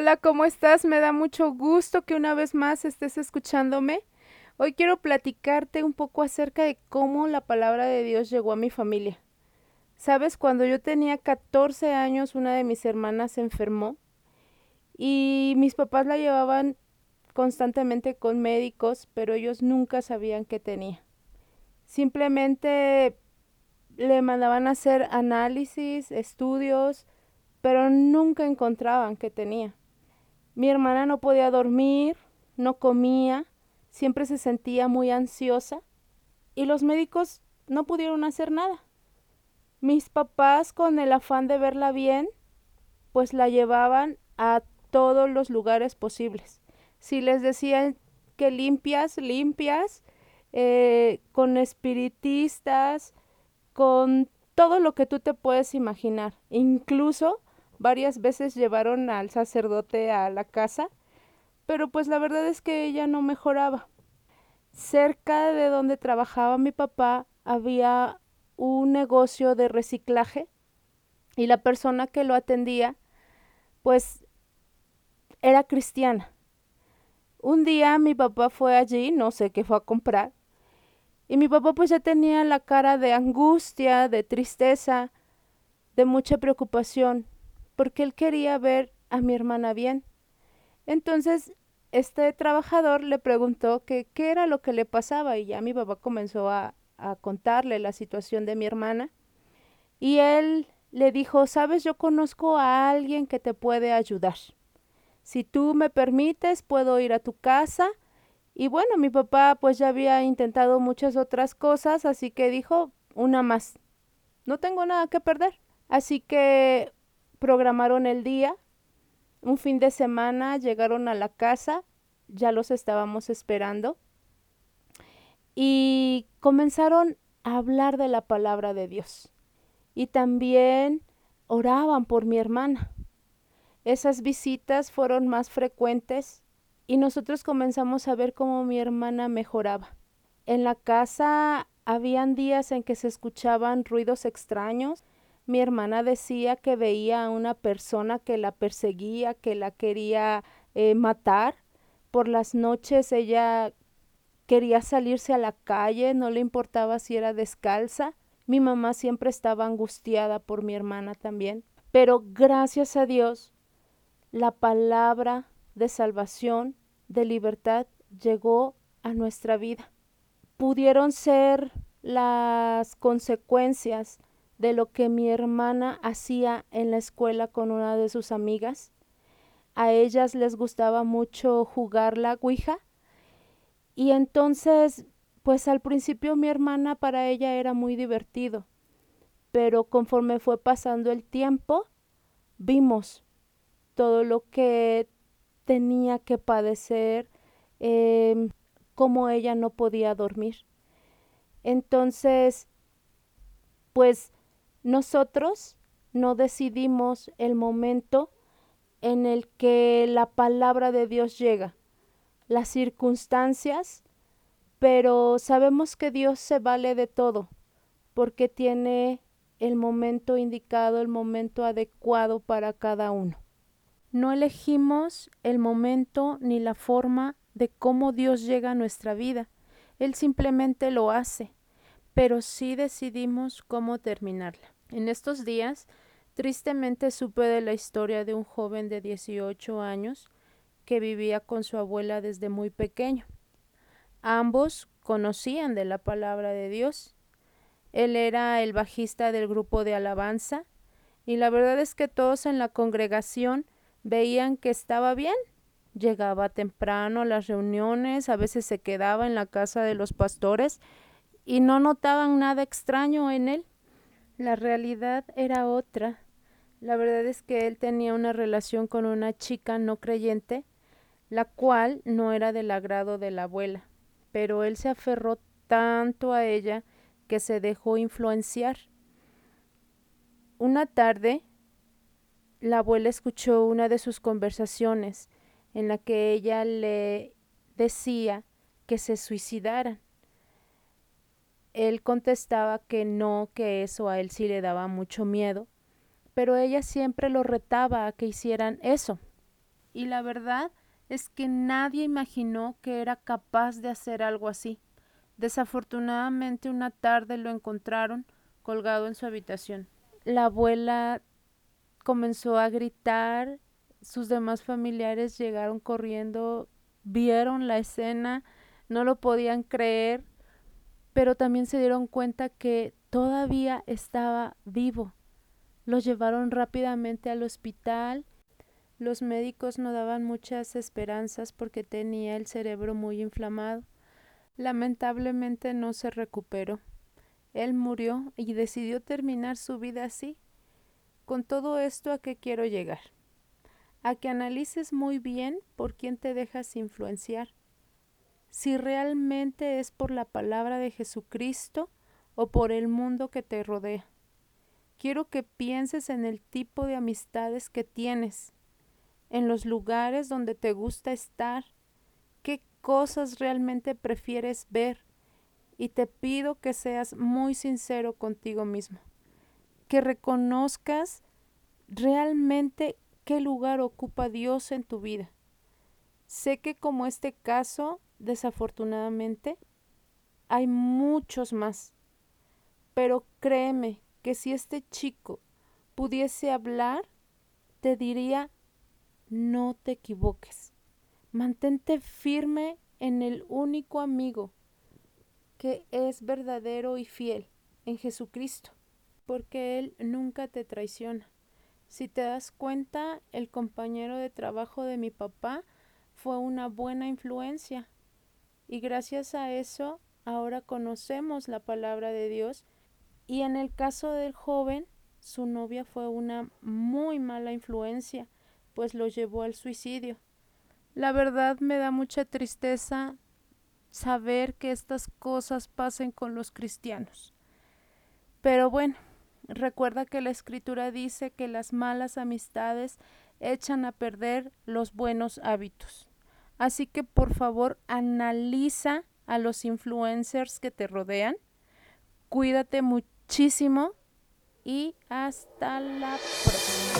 Hola, ¿cómo estás? Me da mucho gusto que una vez más estés escuchándome. Hoy quiero platicarte un poco acerca de cómo la palabra de Dios llegó a mi familia. Sabes, cuando yo tenía 14 años, una de mis hermanas se enfermó y mis papás la llevaban constantemente con médicos, pero ellos nunca sabían qué tenía. Simplemente le mandaban a hacer análisis, estudios, pero nunca encontraban qué tenía. Mi hermana no podía dormir, no comía, siempre se sentía muy ansiosa y los médicos no pudieron hacer nada. Mis papás, con el afán de verla bien, pues la llevaban a todos los lugares posibles. Si les decían que limpias, limpias, eh, con espiritistas, con todo lo que tú te puedes imaginar. Incluso varias veces llevaron al sacerdote a la casa, pero pues la verdad es que ella no mejoraba. Cerca de donde trabajaba mi papá había un negocio de reciclaje y la persona que lo atendía pues era cristiana. Un día mi papá fue allí, no sé qué fue a comprar, y mi papá pues ya tenía la cara de angustia, de tristeza, de mucha preocupación, porque él quería ver a mi hermana bien. Entonces, este trabajador le preguntó que qué era lo que le pasaba y ya mi papá comenzó a, a contarle la situación de mi hermana. Y él le dijo, sabes, yo conozco a alguien que te puede ayudar. Si tú me permites, puedo ir a tu casa. Y bueno, mi papá pues ya había intentado muchas otras cosas, así que dijo, una más. No tengo nada que perder. Así que programaron el día. Un fin de semana llegaron a la casa, ya los estábamos esperando y comenzaron a hablar de la palabra de Dios. Y también oraban por mi hermana. Esas visitas fueron más frecuentes y nosotros comenzamos a ver cómo mi hermana mejoraba. En la casa habían días en que se escuchaban ruidos extraños. Mi hermana decía que veía a una persona que la perseguía, que la quería eh, matar. Por las noches ella quería salirse a la calle, no le importaba si era descalza. Mi mamá siempre estaba angustiada por mi hermana también. Pero gracias a Dios, la palabra de salvación, de libertad, llegó a nuestra vida. Pudieron ser las consecuencias de lo que mi hermana hacía en la escuela con una de sus amigas. A ellas les gustaba mucho jugar la Ouija y entonces, pues al principio mi hermana para ella era muy divertido, pero conforme fue pasando el tiempo, vimos todo lo que tenía que padecer, eh, cómo ella no podía dormir. Entonces, pues nosotros no decidimos el momento en el que la palabra de Dios llega las circunstancias, pero sabemos que Dios se vale de todo, porque tiene el momento indicado, el momento adecuado para cada uno. No elegimos el momento ni la forma de cómo Dios llega a nuestra vida. Él simplemente lo hace, pero sí decidimos cómo terminarla. En estos días, tristemente supe de la historia de un joven de 18 años que vivía con su abuela desde muy pequeño. Ambos conocían de la palabra de Dios. Él era el bajista del grupo de alabanza y la verdad es que todos en la congregación veían que estaba bien. Llegaba temprano a las reuniones, a veces se quedaba en la casa de los pastores y no notaban nada extraño en él. La realidad era otra. La verdad es que él tenía una relación con una chica no creyente la cual no era del agrado de la abuela, pero él se aferró tanto a ella que se dejó influenciar. Una tarde, la abuela escuchó una de sus conversaciones en la que ella le decía que se suicidaran. Él contestaba que no, que eso a él sí le daba mucho miedo, pero ella siempre lo retaba a que hicieran eso. y la verdad es que nadie imaginó que era capaz de hacer algo así. Desafortunadamente una tarde lo encontraron colgado en su habitación. La abuela comenzó a gritar, sus demás familiares llegaron corriendo, vieron la escena, no lo podían creer, pero también se dieron cuenta que todavía estaba vivo. Lo llevaron rápidamente al hospital. Los médicos no daban muchas esperanzas porque tenía el cerebro muy inflamado. Lamentablemente no se recuperó. Él murió y decidió terminar su vida así. Con todo esto, ¿a qué quiero llegar? A que analices muy bien por quién te dejas influenciar. Si realmente es por la palabra de Jesucristo o por el mundo que te rodea. Quiero que pienses en el tipo de amistades que tienes, en los lugares donde te gusta estar, qué cosas realmente prefieres ver y te pido que seas muy sincero contigo mismo, que reconozcas realmente qué lugar ocupa Dios en tu vida. Sé que como este caso, desafortunadamente, hay muchos más, pero créeme que si este chico pudiese hablar, te diría, no te equivoques, mantente firme en el único amigo que es verdadero y fiel en Jesucristo, porque Él nunca te traiciona. Si te das cuenta, el compañero de trabajo de mi papá fue una buena influencia y gracias a eso ahora conocemos la palabra de Dios y en el caso del joven, su novia fue una muy mala influencia, pues lo llevó al suicidio. La verdad me da mucha tristeza saber que estas cosas pasen con los cristianos. Pero bueno, recuerda que la escritura dice que las malas amistades echan a perder los buenos hábitos. Así que por favor analiza a los influencers que te rodean. Cuídate muchísimo y hasta la próxima.